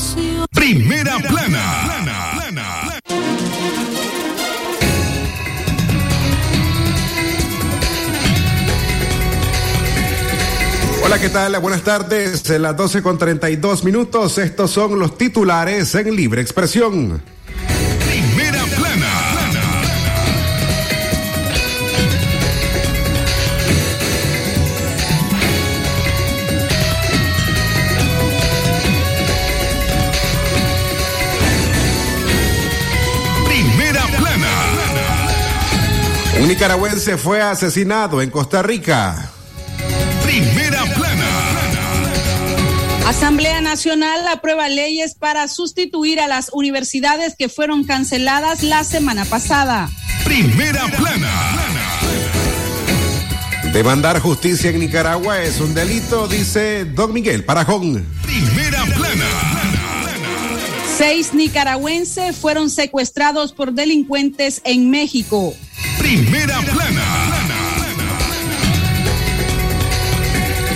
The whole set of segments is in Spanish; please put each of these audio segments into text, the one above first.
pasión. Primera plana. Hola, ¿qué tal? Buenas tardes. En las 12 con 32 minutos, estos son los titulares en Libre Expresión. Nicaragüense fue asesinado en Costa Rica. Primera plana. Asamblea Nacional aprueba leyes para sustituir a las universidades que fueron canceladas la semana pasada. Primera plana. Demandar justicia en Nicaragua es un delito, dice Don Miguel Parajón. Primera plana. Seis nicaragüenses fueron secuestrados por delincuentes en México. Primera plana.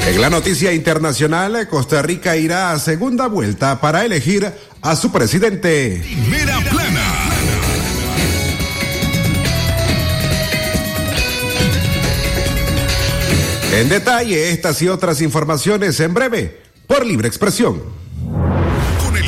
En la noticia internacional, Costa Rica irá a segunda vuelta para elegir a su presidente. Primera plana. En detalle, estas y otras informaciones en breve, por libre expresión.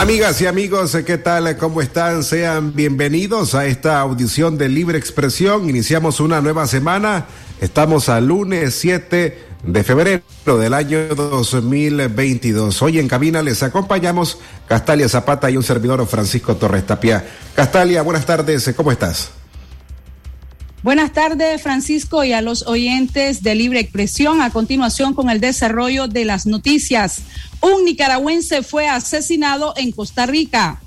Amigas y amigos, ¿qué tal? ¿Cómo están? Sean bienvenidos a esta audición de Libre Expresión. Iniciamos una nueva semana. Estamos al lunes 7 de febrero del año 2022. Hoy en cabina les acompañamos Castalia Zapata y un servidor Francisco Torres Tapia. Castalia, buenas tardes. ¿Cómo estás? Buenas tardes, Francisco, y a los oyentes de Libre Expresión. A continuación, con el desarrollo de las noticias. Un nicaragüense fue asesinado en Costa Rica.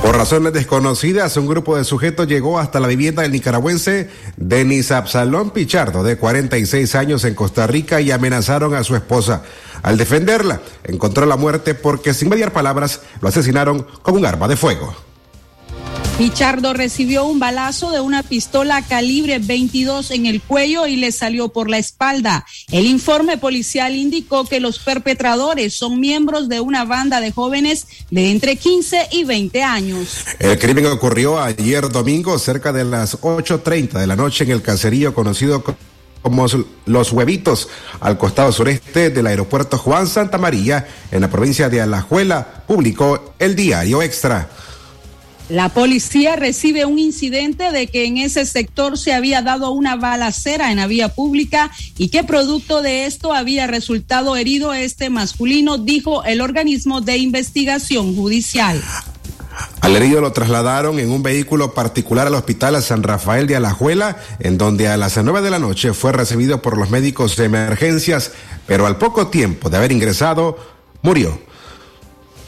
Por razones desconocidas, un grupo de sujetos llegó hasta la vivienda del nicaragüense Denis Absalón Pichardo, de 46 años en Costa Rica, y amenazaron a su esposa. Al defenderla, encontró la muerte porque, sin mediar palabras, lo asesinaron con un arma de fuego. Pichardo recibió un balazo de una pistola calibre 22 en el cuello y le salió por la espalda. El informe policial indicó que los perpetradores son miembros de una banda de jóvenes de entre 15 y 20 años. El crimen ocurrió ayer domingo cerca de las 8.30 de la noche en el caserío conocido como Los Huevitos, al costado sureste del aeropuerto Juan Santa María, en la provincia de Alajuela, publicó el diario Extra. La policía recibe un incidente de que en ese sector se había dado una balacera en la vía pública y que producto de esto había resultado herido este masculino, dijo el organismo de investigación judicial. Al herido lo trasladaron en un vehículo particular al hospital San Rafael de Alajuela, en donde a las nueve de la noche fue recibido por los médicos de emergencias, pero al poco tiempo de haber ingresado, murió.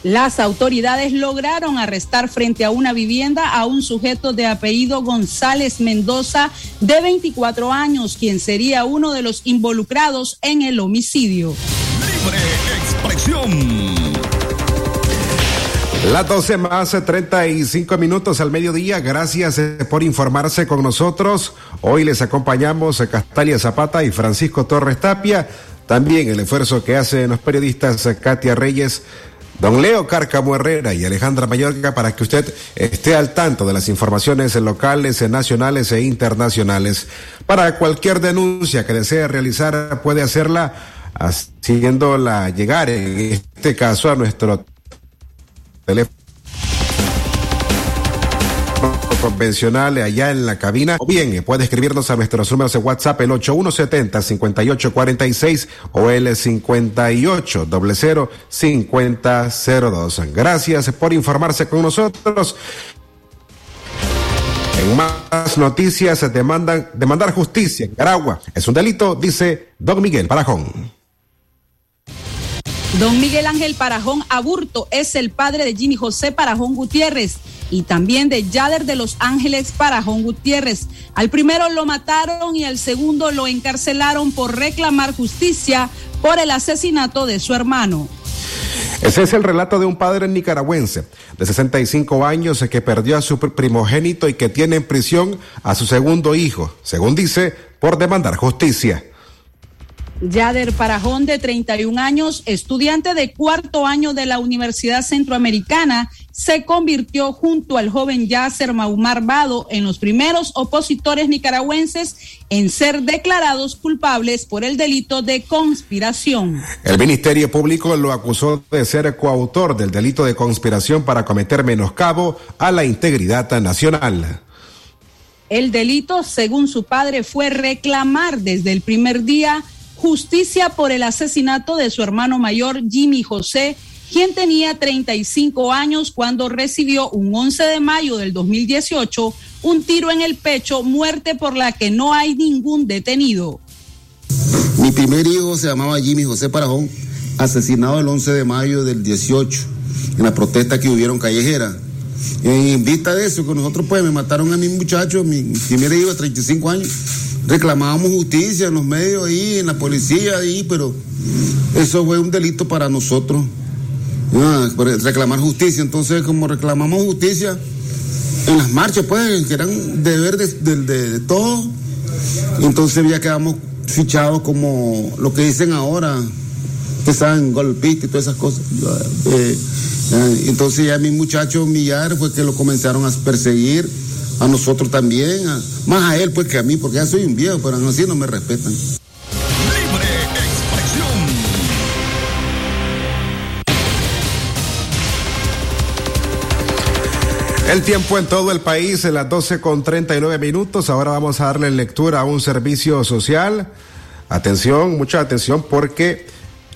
Las autoridades lograron arrestar frente a una vivienda a un sujeto de apellido González Mendoza, de 24 años, quien sería uno de los involucrados en el homicidio. Libre expresión. Las 12 más 35 minutos al mediodía. Gracias eh, por informarse con nosotros. Hoy les acompañamos a Castalia Zapata y Francisco Torres Tapia. También el esfuerzo que hacen los periodistas eh, Katia Reyes. Don Leo Cárcamo Herrera y Alejandra Mayorga para que usted esté al tanto de las informaciones locales, nacionales e internacionales. Para cualquier denuncia que desee realizar puede hacerla haciéndola llegar en este caso a nuestro teléfono convencional allá en la cabina o bien puede escribirnos a nuestros números de WhatsApp el 8170-5846 o el 5800-5002. Gracias por informarse con nosotros. En más noticias demandan demandar justicia en Nicaragua. Es un delito, dice Don Miguel Parajón. Don Miguel Ángel Parajón Aburto es el padre de Jimmy José Parajón Gutiérrez y también de Yader de Los Ángeles Parajón Gutiérrez. Al primero lo mataron y al segundo lo encarcelaron por reclamar justicia por el asesinato de su hermano. Ese es el relato de un padre nicaragüense de 65 años que perdió a su primogénito y que tiene en prisión a su segundo hijo, según dice, por demandar justicia. Yader Parajón, de 31 años, estudiante de cuarto año de la Universidad Centroamericana, se convirtió junto al joven Yasser Maumar Vado en los primeros opositores nicaragüenses en ser declarados culpables por el delito de conspiración. El Ministerio Público lo acusó de ser coautor del delito de conspiración para cometer menoscabo a la integridad nacional. El delito, según su padre, fue reclamar desde el primer día justicia por el asesinato de su hermano mayor Jimmy José, quien tenía 35 años cuando recibió un 11 de mayo del 2018 un tiro en el pecho, muerte por la que no hay ningún detenido. Mi primer hijo se llamaba Jimmy José Parajón, asesinado el 11 de mayo del 18 en la protesta que hubieron callejera. En vista de eso, que nosotros pues me mataron a mi muchacho, mi primer hijo de 35 años, reclamábamos justicia en los medios ahí, en la policía ahí, pero eso fue un delito para nosotros. Reclamar justicia, entonces como reclamamos justicia en las marchas, pues, que eran deber de, de, de, todos, entonces ya quedamos fichados como lo que dicen ahora, que saben, golpistas y todas esas cosas. Eh, entonces ya mi muchacho Millar fue que lo comenzaron a perseguir a nosotros también, más a él pues que a mí, porque ya soy un viejo, pero así no me respetan. Libre expresión. El tiempo en todo el país, en las 12 con 39 minutos. Ahora vamos a darle lectura a un servicio social. Atención, mucha atención, porque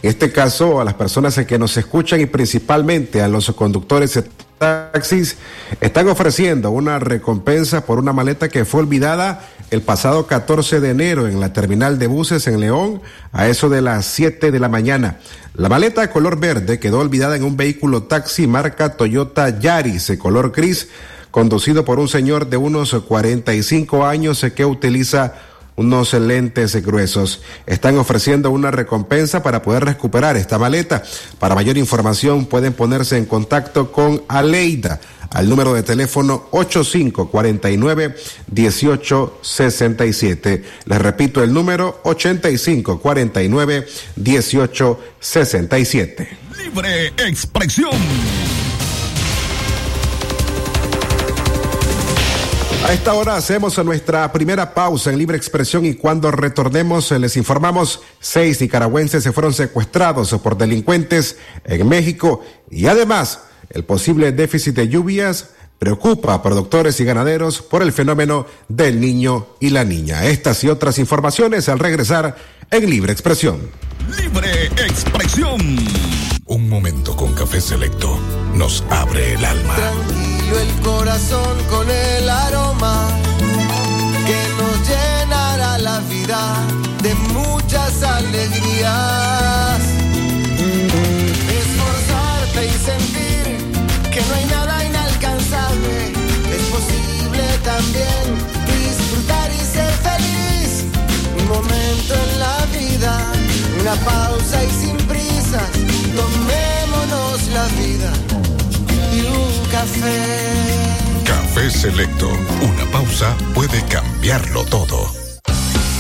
en este caso a las personas que nos escuchan y principalmente a los conductores taxis están ofreciendo una recompensa por una maleta que fue olvidada el pasado 14 de enero en la terminal de buses en León a eso de las 7 de la mañana. La maleta color verde quedó olvidada en un vehículo taxi marca Toyota Yaris de color gris conducido por un señor de unos 45 años que utiliza unos lentes gruesos. Están ofreciendo una recompensa para poder recuperar esta maleta. Para mayor información pueden ponerse en contacto con Aleida al número de teléfono 8549-1867. Les repito el número 8549-1867. Libre expresión. A esta hora hacemos nuestra primera pausa en libre expresión y cuando retornemos les informamos, seis nicaragüenses se fueron secuestrados por delincuentes en México y además el posible déficit de lluvias preocupa a productores y ganaderos por el fenómeno del niño y la niña. Estas y otras informaciones al regresar en libre expresión. Libre expresión. Un momento con café selecto nos abre el alma el corazón con el aroma que nos llenará la vida de muchas alegrías. Esforzarte y sentir que no hay nada inalcanzable. Es posible también disfrutar y ser feliz. Un momento Selecto. Una pausa puede cambiarlo todo.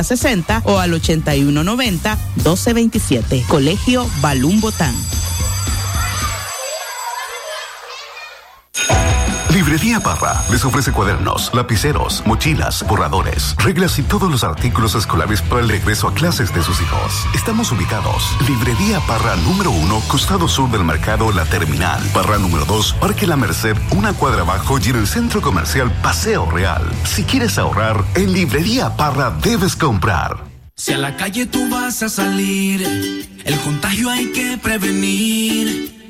60 o al 8190 1227. Colegio Balún Botán. Librería Parra les ofrece cuadernos, lapiceros, mochilas, borradores, reglas y todos los artículos escolares para el regreso a clases de sus hijos. Estamos ubicados. Librería Parra número uno, costado sur del mercado La Terminal. Parra número dos, Parque La Merced, una cuadra abajo y en el centro comercial Paseo Real. Si quieres ahorrar, en Librería Parra debes comprar. Si a la calle tú vas a salir, el contagio hay que prevenir.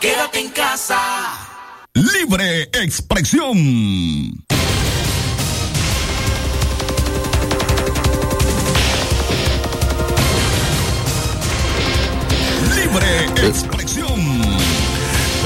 Quédate en casa. Libre expresión. Libre expresión.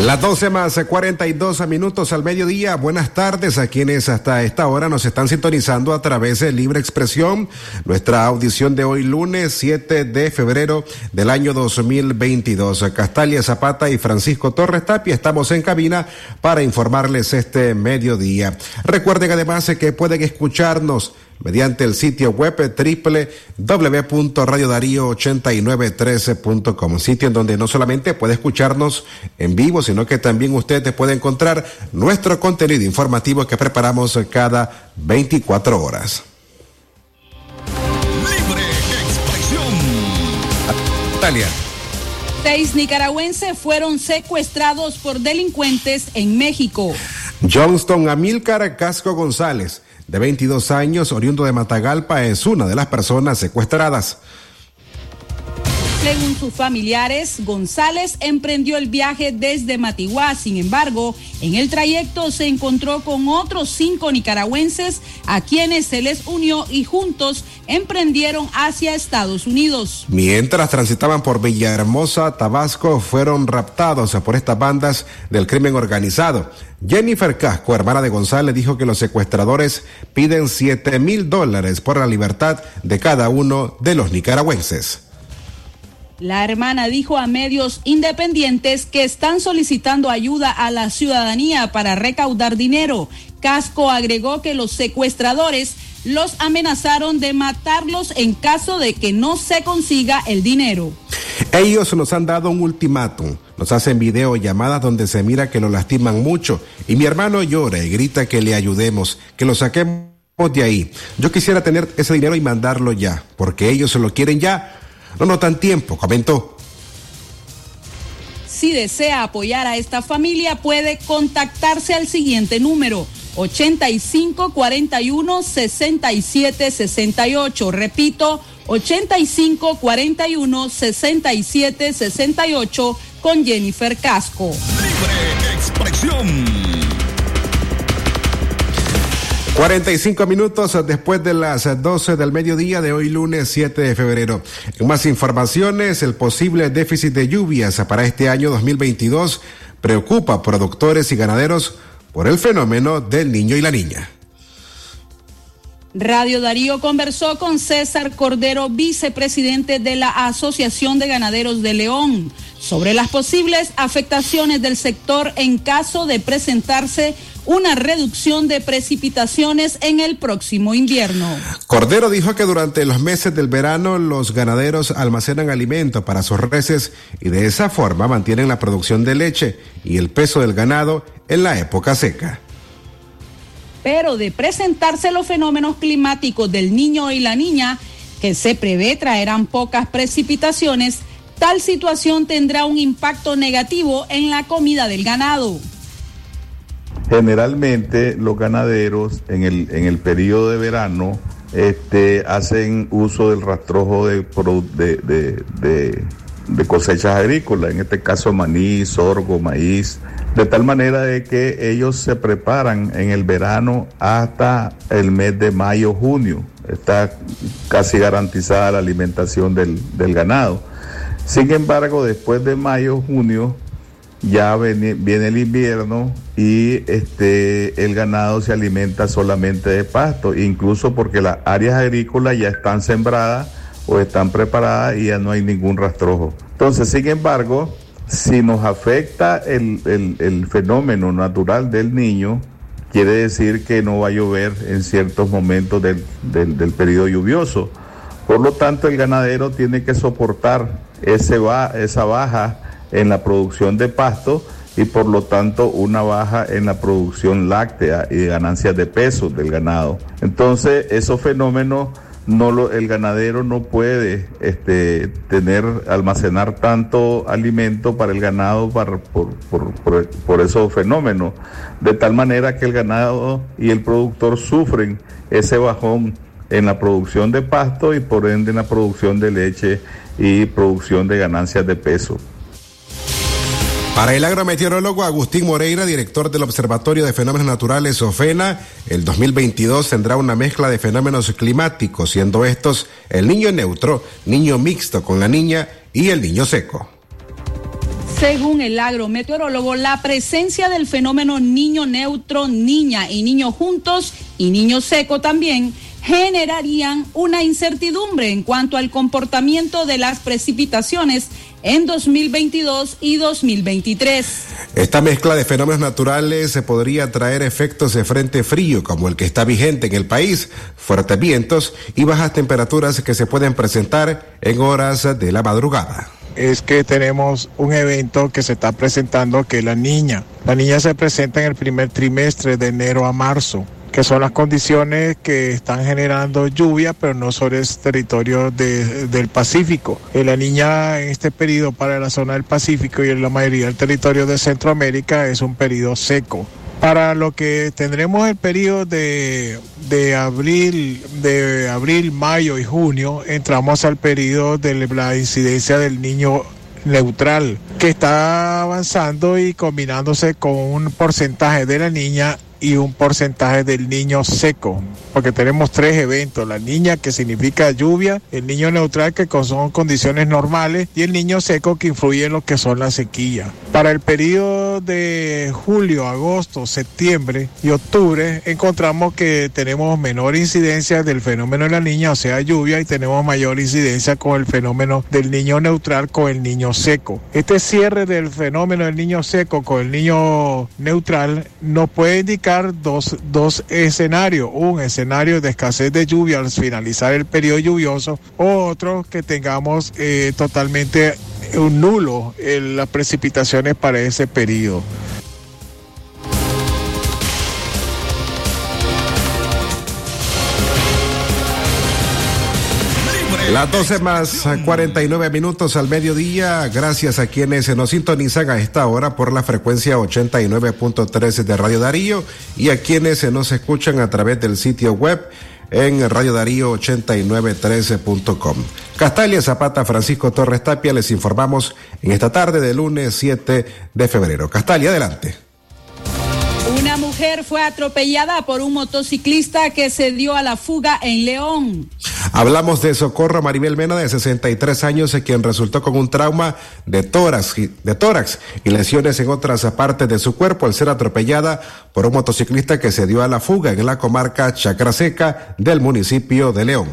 Las 12 más 42 minutos al mediodía. Buenas tardes a quienes hasta esta hora nos están sintonizando a través de Libre Expresión. Nuestra audición de hoy lunes 7 de febrero del año 2022. Castalia Zapata y Francisco Torres Tapia estamos en cabina para informarles este mediodía. Recuerden además que pueden escucharnos mediante el sitio web www.radiodarío8913.com, sitio en donde no solamente puede escucharnos en vivo, sino que también usted puede encontrar nuestro contenido informativo que preparamos cada 24 horas. Libre expresión. Talia. Seis nicaragüenses fueron secuestrados por delincuentes en México. Johnston Amílcar Casco González de 22 años, oriundo de Matagalpa, es una de las personas secuestradas. Según sus familiares, González emprendió el viaje desde Matiguá. Sin embargo, en el trayecto se encontró con otros cinco nicaragüenses a quienes se les unió y juntos emprendieron hacia Estados Unidos. Mientras transitaban por Villahermosa, Tabasco, fueron raptados por estas bandas del crimen organizado. Jennifer Casco, hermana de González, dijo que los secuestradores piden 7 mil dólares por la libertad de cada uno de los nicaragüenses. La hermana dijo a medios independientes que están solicitando ayuda a la ciudadanía para recaudar dinero. Casco agregó que los secuestradores los amenazaron de matarlos en caso de que no se consiga el dinero. Ellos nos han dado un ultimátum. Nos hacen videollamadas donde se mira que lo lastiman mucho. Y mi hermano llora y grita que le ayudemos, que lo saquemos de ahí. Yo quisiera tener ese dinero y mandarlo ya, porque ellos se lo quieren ya. No notan tiempo, comentó. Si desea apoyar a esta familia, puede contactarse al siguiente número 85 41 67 68. Repito, 85 41 67 68 con Jennifer Casco. Libre expresión. 45 minutos después de las 12 del mediodía de hoy lunes 7 de febrero. En más informaciones, el posible déficit de lluvias para este año 2022 preocupa a productores y ganaderos por el fenómeno del niño y la niña. Radio Darío conversó con César Cordero, vicepresidente de la Asociación de Ganaderos de León, sobre las posibles afectaciones del sector en caso de presentarse una reducción de precipitaciones en el próximo invierno. Cordero dijo que durante los meses del verano los ganaderos almacenan alimento para sus reses y de esa forma mantienen la producción de leche y el peso del ganado en la época seca pero de presentarse los fenómenos climáticos del niño y la niña, que se prevé traerán pocas precipitaciones, tal situación tendrá un impacto negativo en la comida del ganado. Generalmente los ganaderos en el, en el periodo de verano este, hacen uso del rastrojo de, de, cosechas agrícolas, en este caso maní, sorgo, maíz, De tal manera de que ellos se preparan en el verano hasta el mes de mayo, junio. Está casi garantizada la alimentación del, del ganado. Sin embargo, después de mayo, junio, ya viene, el invierno y este el ganado se alimenta solamente de pasto, incluso porque las áreas agrícolas ya están sembradas o están preparadas y ya no hay ningún rastrojo. Entonces, sin embargo, si nos afecta el, el, el fenómeno natural del niño, quiere decir que no va a llover en ciertos momentos del, del, del periodo lluvioso. Por lo tanto, el ganadero tiene que soportar ese va, esa baja en la producción de pasto y por lo tanto una baja en la producción láctea y de ganancias de peso del ganado. Entonces, esos fenómenos no lo, el ganadero no puede este, tener, almacenar tanto alimento para el ganado para, por, por, por, por, esos fenómenos, de tal manera que el ganado y el productor sufren ese bajón en la producción de pasto y por ende en la producción de leche y producción de ganancias de peso. Para el agrometeorólogo Agustín Moreira, director del Observatorio de Fenómenos Naturales OFENA, el 2022 tendrá una mezcla de fenómenos climáticos, siendo estos el niño neutro, niño mixto con la niña y el niño seco. Según el agrometeorólogo, la presencia del fenómeno niño neutro, niña y niño juntos y niño seco también generarían una incertidumbre en cuanto al comportamiento de las precipitaciones en 2022 y 2023. Esta mezcla de fenómenos naturales se podría traer efectos de frente frío como el que está vigente en el país, fuertes vientos y bajas temperaturas que se pueden presentar en horas de la madrugada es que tenemos un evento que se está presentando que es la niña. La niña se presenta en el primer trimestre de enero a marzo que son las condiciones que están generando lluvia, pero no sobre el territorio de, del Pacífico. Eh, la niña en este periodo para la zona del Pacífico y en la mayoría del territorio de Centroamérica es un periodo seco. Para lo que tendremos el periodo de, de abril, de abril, mayo y junio, entramos al periodo de la incidencia del niño neutral, que está avanzando y combinándose con un porcentaje de la niña y un porcentaje del niño seco, porque tenemos tres eventos, la niña que significa lluvia, el niño neutral que son condiciones normales y el niño seco que influye en lo que son las sequías. Para el periodo de julio, agosto, septiembre y octubre encontramos que tenemos menor incidencia del fenómeno de la niña, o sea, lluvia, y tenemos mayor incidencia con el fenómeno del niño neutral con el niño seco. Este cierre del fenómeno del niño seco con el niño neutral nos puede indicar dos, dos escenarios. Un escenario de escasez de lluvia al finalizar el periodo lluvioso, o otro que tengamos eh, totalmente un nulo en las precipitaciones para ese periodo. Las 12 más 49 minutos al mediodía, gracias a quienes nos sintonizan a esta hora por la frecuencia 89.13 de Radio Darío y a quienes nos escuchan a través del sitio web en Radio Darío 8913.com. Castalia Zapata, Francisco Torres Tapia, les informamos en esta tarde de lunes 7 de febrero. Castalia, adelante. Una mujer fue atropellada por un motociclista que se dio a la fuga en León. Hablamos de Socorro Maribel Mena, de 63 años, quien resultó con un trauma de tórax, de tórax y lesiones en otras partes de su cuerpo al ser atropellada por un motociclista que se dio a la fuga en la comarca Chacraseca del municipio de León.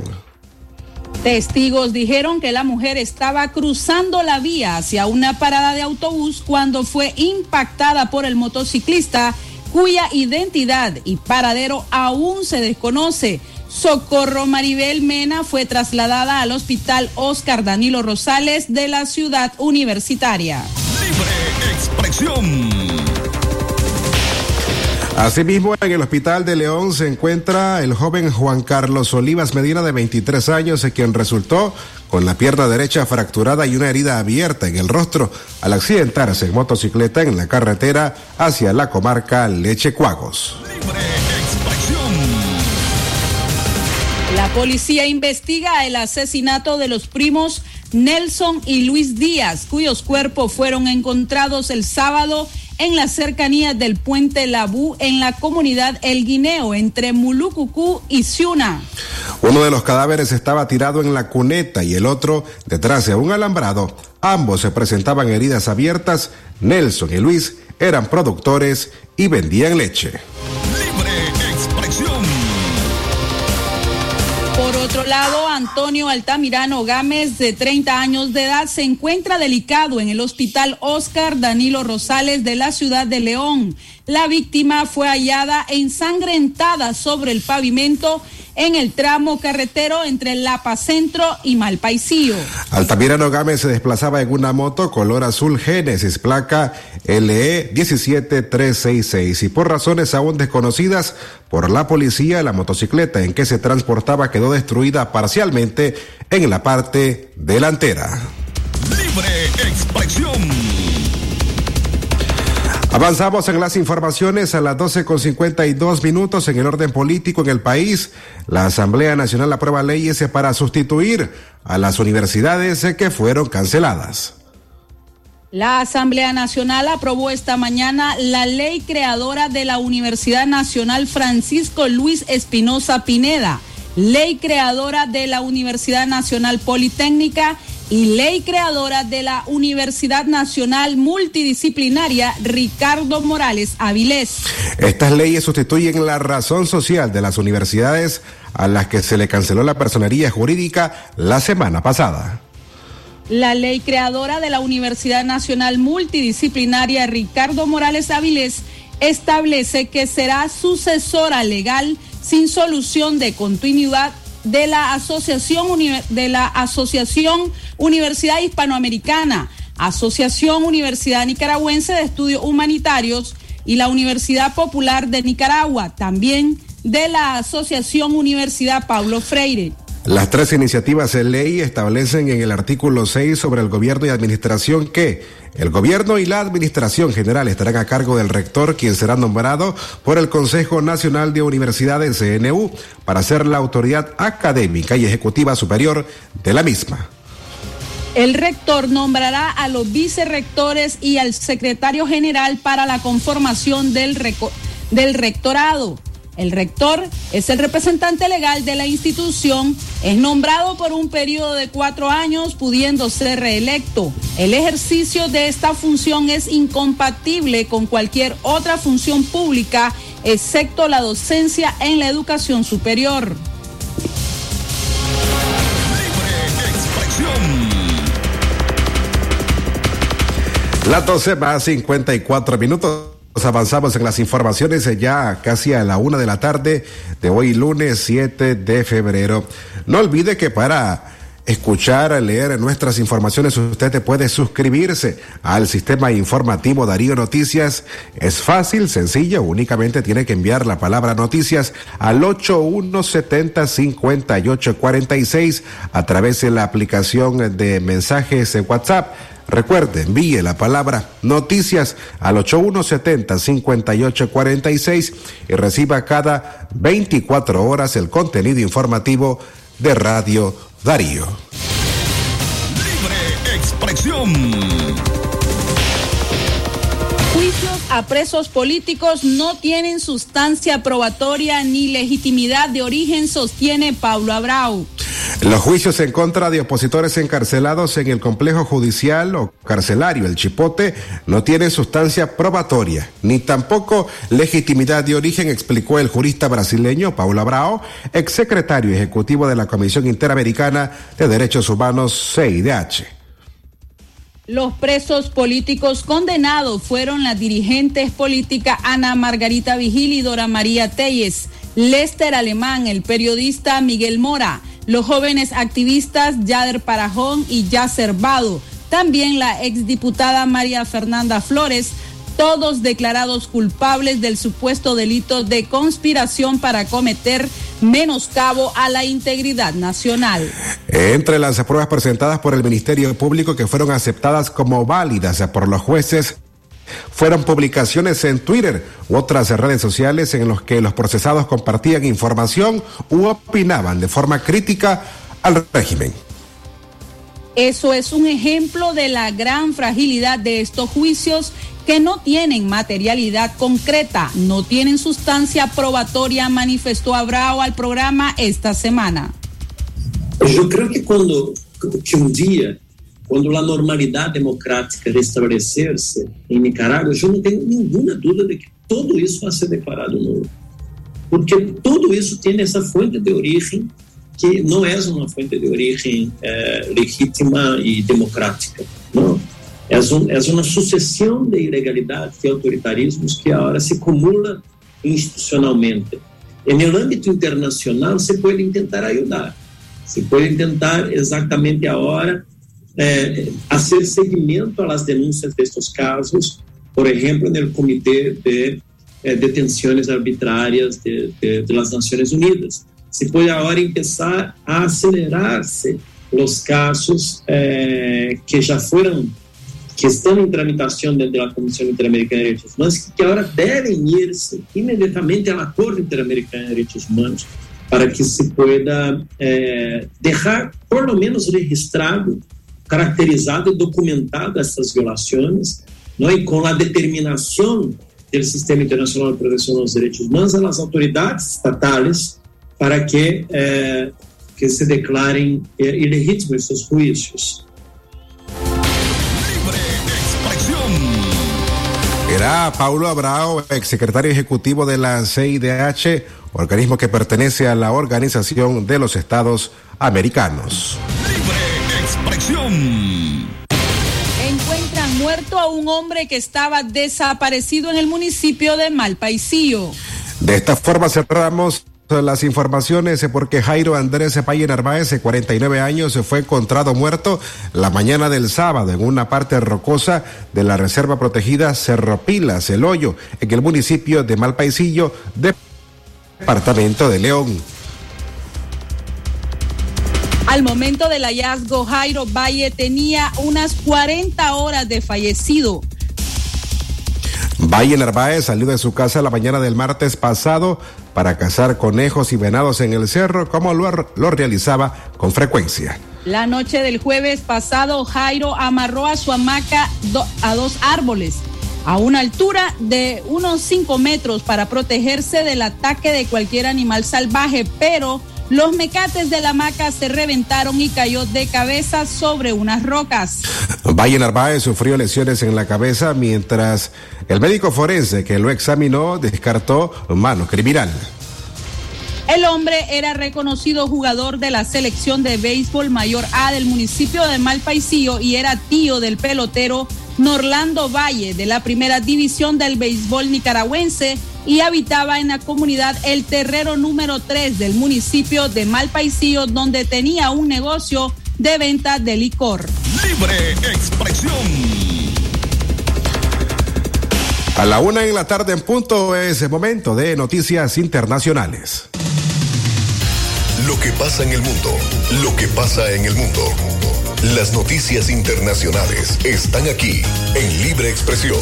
Testigos dijeron que la mujer estaba cruzando la vía hacia una parada de autobús cuando fue impactada por el motociclista cuya identidad y paradero aún se desconoce. Socorro Maribel Mena fue trasladada al Hospital Oscar Danilo Rosales de la ciudad universitaria. Libre expresión. Asimismo, en el Hospital de León se encuentra el joven Juan Carlos Olivas Medina, de 23 años, quien resultó con la pierna derecha fracturada y una herida abierta en el rostro al accidentarse en motocicleta en la carretera hacia la comarca Leche Cuagos. La policía investiga el asesinato de los primos Nelson y Luis Díaz, cuyos cuerpos fueron encontrados el sábado en las cercanías del puente Labú en la comunidad El Guineo entre Mulucucú y Ciuna. Uno de los cadáveres estaba tirado en la cuneta y el otro detrás de un alambrado. Ambos se presentaban heridas abiertas. Nelson y Luis eran productores y vendían leche. Antonio Altamirano Gámez, de 30 años de edad, se encuentra delicado en el hospital Oscar Danilo Rosales de la ciudad de León. La víctima fue hallada ensangrentada sobre el pavimento en el tramo carretero entre Lapa Centro y Malpaisío. Altamirano Gámez se desplazaba en una moto color azul Génesis, placa LE 17366 y por razones aún desconocidas por la policía, la motocicleta en que se transportaba quedó destruida parcialmente en la parte delantera. Libre expresión. Avanzamos en las informaciones a las 12 con 52 minutos en el orden político en el país. La Asamblea Nacional aprueba leyes para sustituir a las universidades que fueron canceladas. La Asamblea Nacional aprobó esta mañana la ley creadora de la Universidad Nacional Francisco Luis Espinosa Pineda, ley creadora de la Universidad Nacional Politécnica y ley creadora de la Universidad Nacional Multidisciplinaria Ricardo Morales Avilés. Estas leyes sustituyen la razón social de las universidades a las que se le canceló la personería jurídica la semana pasada. La ley creadora de la Universidad Nacional Multidisciplinaria Ricardo Morales Avilés establece que será sucesora legal sin solución de continuidad de la Asociación, de la Asociación Universidad Hispanoamericana, Asociación Universidad Nicaragüense de Estudios Humanitarios y la Universidad Popular de Nicaragua, también de la Asociación Universidad Paulo Freire. Las tres iniciativas de ley establecen en el artículo 6 sobre el gobierno y administración que el gobierno y la administración general estarán a cargo del rector, quien será nombrado por el Consejo Nacional de Universidades CNU para ser la autoridad académica y ejecutiva superior de la misma. El rector nombrará a los vicerrectores y al secretario general para la conformación del, del rectorado. El rector es el representante legal de la institución, es nombrado por un periodo de cuatro años, pudiendo ser reelecto. El ejercicio de esta función es incompatible con cualquier otra función pública, excepto la docencia en la educación superior. La 12 más 54 minutos. Avanzamos en las informaciones ya casi a la una de la tarde de hoy lunes 7 de febrero. No olvide que para escuchar, leer nuestras informaciones usted puede suscribirse al sistema informativo Darío Noticias. Es fácil, sencillo, únicamente tiene que enviar la palabra noticias al 8170-5846 a través de la aplicación de mensajes en WhatsApp Recuerde, envíe la palabra noticias al 8170-5846 y reciba cada 24 horas el contenido informativo de Radio Darío. Libre expresión. Juicios a presos políticos no tienen sustancia probatoria ni legitimidad de origen, sostiene Pablo Abrau. Los juicios en contra de opositores encarcelados en el complejo judicial o carcelario El Chipote no tienen sustancia probatoria, ni tampoco legitimidad de origen, explicó el jurista brasileño Paulo Abrao, exsecretario ejecutivo de la Comisión Interamericana de Derechos Humanos CIDH. Los presos políticos condenados fueron las dirigentes políticas Ana Margarita Vigil y Dora María Telles, Lester Alemán, el periodista Miguel Mora, los jóvenes activistas Yader Parajón y Yacer Vado, también la exdiputada María Fernanda Flores, todos declarados culpables del supuesto delito de conspiración para cometer menoscabo a la integridad nacional. Entre las pruebas presentadas por el Ministerio Público que fueron aceptadas como válidas por los jueces, fueron publicaciones en Twitter u otras redes sociales en los que los procesados compartían información u opinaban de forma crítica al régimen. Eso es un ejemplo de la gran fragilidad de estos juicios que no tienen materialidad concreta, no tienen sustancia probatoria, manifestó Abrao al programa esta semana. Yo creo que cuando que un día, cuando la normalidad democrática restablecerse en Nicaragua, yo no tengo ninguna duda de que todo eso va a ser declarado nulo. Porque todo eso tiene esa fuente de origen que não é uma fonte de origem eh, legítima e democrática. Não. É, um, é uma sucessão de ilegalidades e autoritarismos que agora se acumula institucionalmente. E no âmbito internacional, se pode tentar ajudar. Se pode tentar exatamente agora eh, fazer seguimento às denúncias destes casos, por exemplo, no Comitê de eh, Detenções Arbitrárias de, de, de las Nações Unidas. Se pode agora começar a acelerar-se os casos eh, que já foram, que estão em tramitação dentro da Comissão Interamericana de Direitos Humanos, que agora devem ir-se imediatamente ao Acordo Interamericano de Direitos Humanos para que se pueda eh, deixar, por lo menos, registrado, caracterizado e documentado essas violações, não? e com a determinação do Sistema Internacional de Proteção dos Direitos Humanos, as autoridades estatais para que, eh, que se declarem eh, ilegítimos esses juízos. Era Paulo Abrao, exsecretario ejecutivo de la CIDH, organismo que pertenece a la Organización de los Estados Americanos. Encuentran muerto a un hombre que estaba desaparecido en el municipio de Malpaisillo. De esta forma cerramos las informaciones porque Jairo Andrés Paye Narváez, de 49 años, fue encontrado muerto la mañana del sábado en una parte rocosa de la reserva protegida Cerro Pilas, El Hoyo, en el municipio de Malpaisillo, departamento de León. Al momento del hallazgo, Jairo Valle tenía unas 40 horas de fallecido. Valle Narváez salió de su casa la mañana del martes pasado para cazar conejos y venados en el cerro, como lo, lo realizaba con frecuencia. La noche del jueves pasado, Jairo amarró a su hamaca do, a dos árboles a una altura de unos 5 metros para protegerse del ataque de cualquier animal salvaje, pero los mecates de la hamaca se reventaron y cayó de cabeza sobre unas rocas. Valle Narváez sufrió lesiones en la cabeza mientras el médico forense que lo examinó descartó mano criminal. El hombre era reconocido jugador de la selección de béisbol mayor A del municipio de Malpaisillo y era tío del pelotero Norlando Valle de la primera división del béisbol nicaragüense y habitaba en la comunidad El Terrero número 3 del municipio de Malpaisillo, donde tenía un negocio de venta de licor. Libre expresión. A la una en la tarde en punto es el momento de noticias internacionales. Lo que pasa en el mundo, lo que pasa en el mundo. Las noticias internacionales están aquí en Libre Expresión.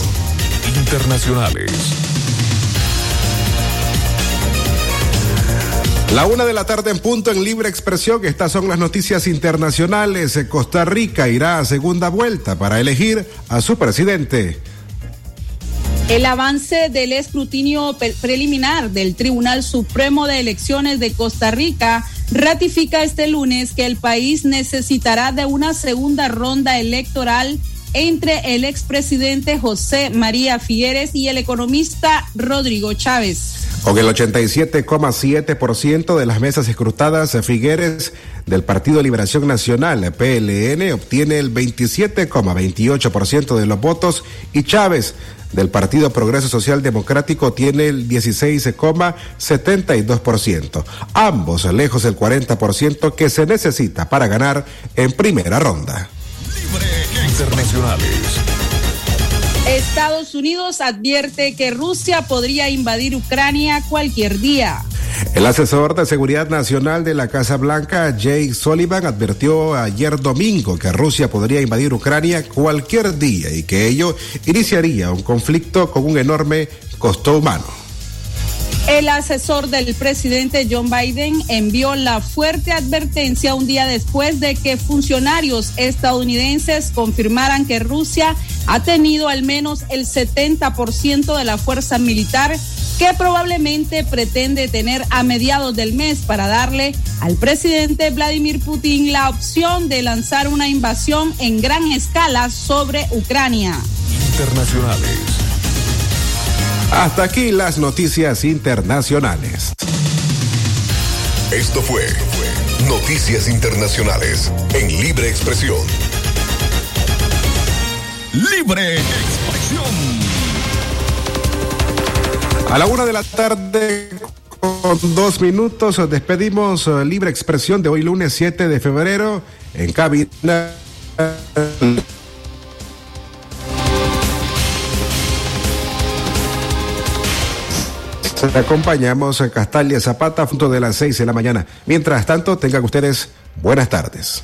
Internacionales. La una de la tarde en punto en libre expresión. Estas son las noticias internacionales. Costa Rica irá a segunda vuelta para elegir a su presidente. El avance del escrutinio preliminar del Tribunal Supremo de Elecciones de Costa Rica ratifica este lunes que el país necesitará de una segunda ronda electoral entre el expresidente José María Figueres y el economista Rodrigo Chávez. Con el 87,7% de las mesas escrutadas, Figueres del Partido Liberación Nacional, PLN, obtiene el 27,28% de los votos y Chávez del Partido Progreso Social Democrático tiene el 16,72%. Ambos lejos del 40% que se necesita para ganar en primera ronda. Libre Internacionales. Estados Unidos advierte que Rusia podría invadir Ucrania cualquier día. El asesor de seguridad nacional de la Casa Blanca, Jake Sullivan, advirtió ayer domingo que Rusia podría invadir Ucrania cualquier día y que ello iniciaría un conflicto con un enorme costo humano. El asesor del presidente John Biden envió la fuerte advertencia un día después de que funcionarios estadounidenses confirmaran que Rusia ha tenido al menos el 70% de la fuerza militar que probablemente pretende tener a mediados del mes para darle al presidente Vladimir Putin la opción de lanzar una invasión en gran escala sobre Ucrania. Internacionales. Hasta aquí las noticias internacionales. Esto fue Noticias Internacionales en Libre Expresión. Libre Expresión. A la una de la tarde, con dos minutos, despedimos eh, Libre Expresión de hoy, lunes 7 de febrero, en cabina. Acompañamos a Castalia Zapata a punto de las 6 de la mañana. Mientras tanto, tengan ustedes buenas tardes.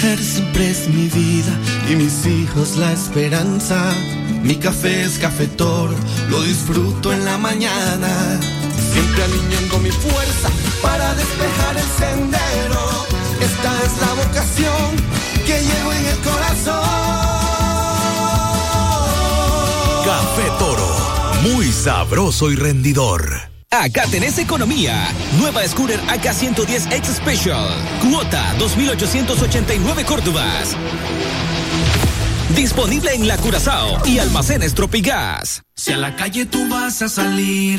Mujer siempre es mi vida y mis hijos la esperanza. Mi café es cafetor, lo disfruto en la mañana. Siempre alineando mi fuerza para despejar el sendero. Esta es la vocación que llevo en el corazón. Café Toro, muy sabroso y rendidor. Acá tenés economía. Nueva Scooter AK110 X Special. Cuota 2.889 Córdobas. Disponible en la Curazao y almacenes Tropigas. Si a la calle tú vas a salir,